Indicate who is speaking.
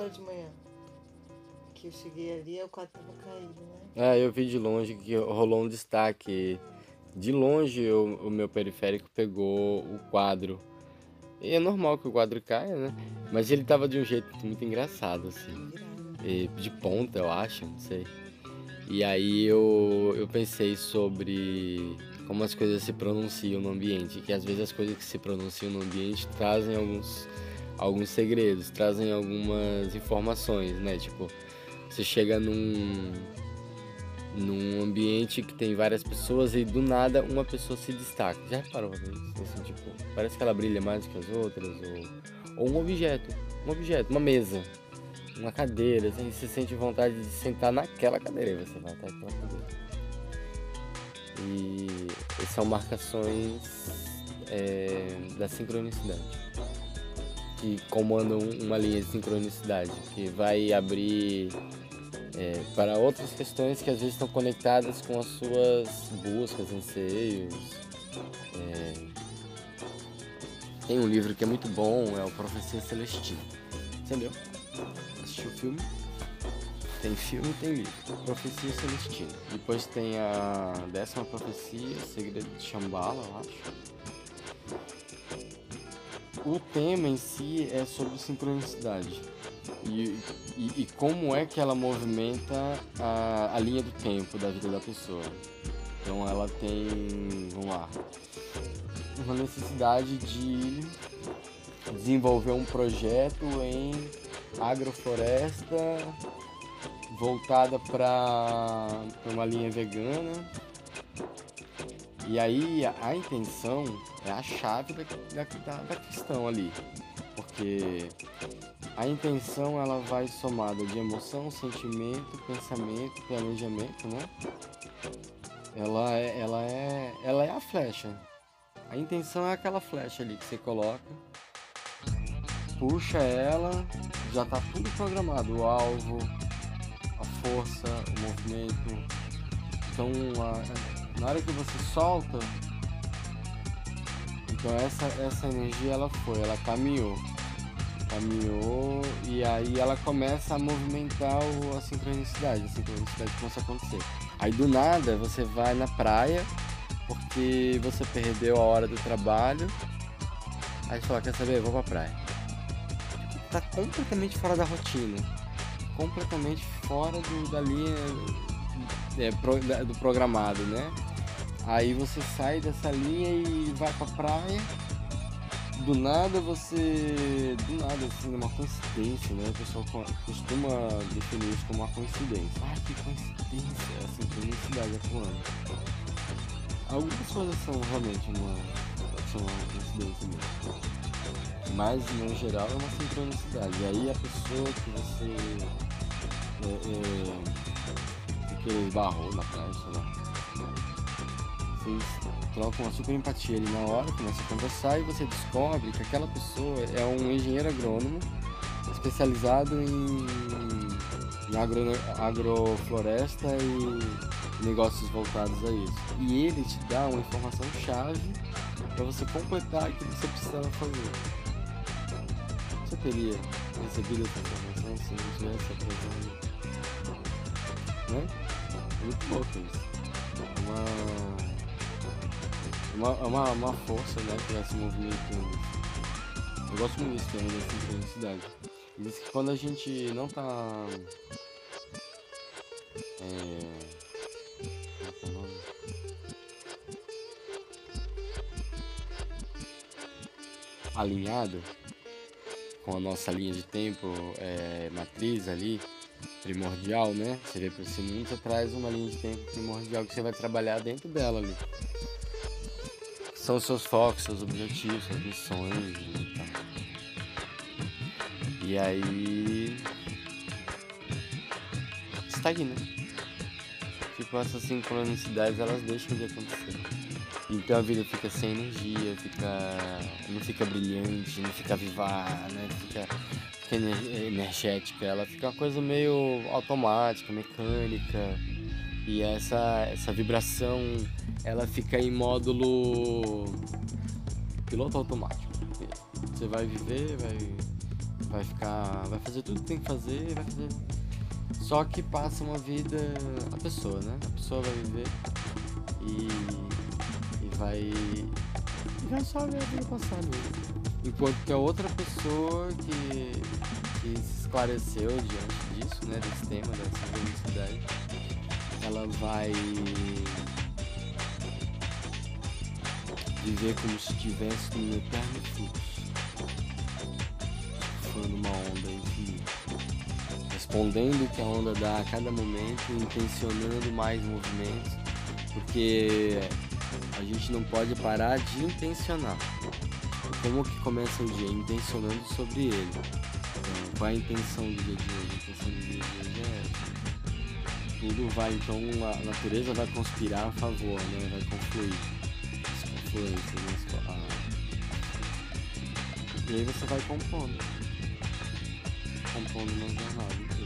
Speaker 1: agora de manhã. Que eu cheguei ali, o quadro tava caído, né?
Speaker 2: É, eu vi de longe que rolou um destaque. De longe o, o meu periférico pegou o quadro. E é normal que o quadro caia, né? Mas ele tava de um jeito muito engraçado, assim. E de ponta, eu acho, não sei. E aí eu, eu pensei sobre como as coisas se pronunciam no ambiente, que às vezes as coisas que se pronunciam no ambiente trazem alguns, alguns segredos, trazem algumas informações, né? Tipo, você chega num, num ambiente que tem várias pessoas e do nada uma pessoa se destaca. Já reparou isso? Assim, tipo, parece que ela brilha mais que as outras, ou, ou um objeto, um objeto, uma mesa uma cadeira, assim, você sente vontade de sentar naquela cadeira e você vai cadeira. E são marcações é, da sincronicidade que comandam uma linha de sincronicidade que vai abrir é, para outras questões que às vezes estão conectadas com as suas buscas, anseios. É... Tem um livro que é muito bom, é o Profecia Celestina. Entendeu? assistiu o filme. Tem filme tem livro. Profecia Celestina. Depois tem a décima profecia, Segredo de Shambhala, eu acho. O tema em si é sobre sincronicidade. E, e, e como é que ela movimenta a, a linha do tempo da vida da pessoa. Então ela tem, vamos lá, uma necessidade de desenvolver um projeto em agrofloresta voltada para uma linha vegana. E aí a, a, intenção é a chave da, da, da questão ali. Porque a intenção ela vai somada de emoção, sentimento, pensamento, planejamento, né? Ela é, ela é, ela é a flecha. A intenção é aquela flecha ali que você coloca puxa ela, já tá tudo programado, o alvo, a força, o movimento. Então a, na hora que você solta, então essa, essa energia ela foi, ela caminhou. Caminhou e aí ela começa a movimentar o, a sincronicidade, a sincronicidade começa a acontecer. Aí do nada você vai na praia porque você perdeu a hora do trabalho. Aí você fala, quer saber? vou pra praia tá completamente fora da rotina, completamente fora do, da linha é, pro, da, do programado, né? Aí você sai dessa linha e vai pra praia. Do nada você. Do nada, assim, é uma coincidência, né? O pessoal costuma definir isso como uma coincidência. Ah, que coincidência, assim, felicidade atuando. Algumas coisas são realmente uma. são uma coincidência mesmo mas no geral é uma sincronicidade. E aí a pessoa que você é, é, que esbarrou na praia, sei lá, vocês trocam uma super empatia ali na hora, começa a conversar e você descobre que aquela pessoa é um engenheiro agrônomo especializado em, em agro, agrofloresta e negócios voltados a isso. E ele te dá uma informação chave para você completar aquilo que você precisava fazer você teria recebido essa informação se não tivesse apresentado? Né? Muito louco isso. Uma, uma, uma, uma força né, vai se movimentando. Eu gosto muito disso também, dessa sincronicidade. Diz que quando a gente não tá. É, é alinhado, com a nossa linha de tempo é, matriz ali, primordial, né? Você vê para esse mundo, você uma linha de tempo primordial que você vai trabalhar dentro dela ali. São os seus focos, seus objetivos, suas missões e tal. E aí. estagna. Tipo, essas sincronicidades elas deixam de acontecer. Então a vida fica sem energia, fica. não fica brilhante, não fica vivar, né? Fica, fica energética, ela fica uma coisa meio automática, mecânica. E essa, essa vibração ela fica em módulo piloto automático. Você vai viver, vai vai ficar. vai fazer tudo que tem que fazer, vai fazer. Só que passa uma vida. a pessoa, né? A pessoa vai viver e. e vai. e vai só ver a vida passar mesmo. Enquanto que a outra pessoa que, que se esclareceu diante disso, né? Desse tema, dessa felicidade, ela vai viver como se estivesse num eterno fluxo, surfando uma onda infinita, respondendo o que a onda dá a cada momento, intencionando mais movimentos, porque a gente não pode parar de intencionar. Como que começa o dia? Intencionando sobre ele. Então, qual a intenção do dia de hoje? A intenção do dia de hoje é essa. Tudo vai, então a natureza vai conspirar a favor, né? Vai confluir influência na sua E aí você vai compondo. Compondo uma jornada.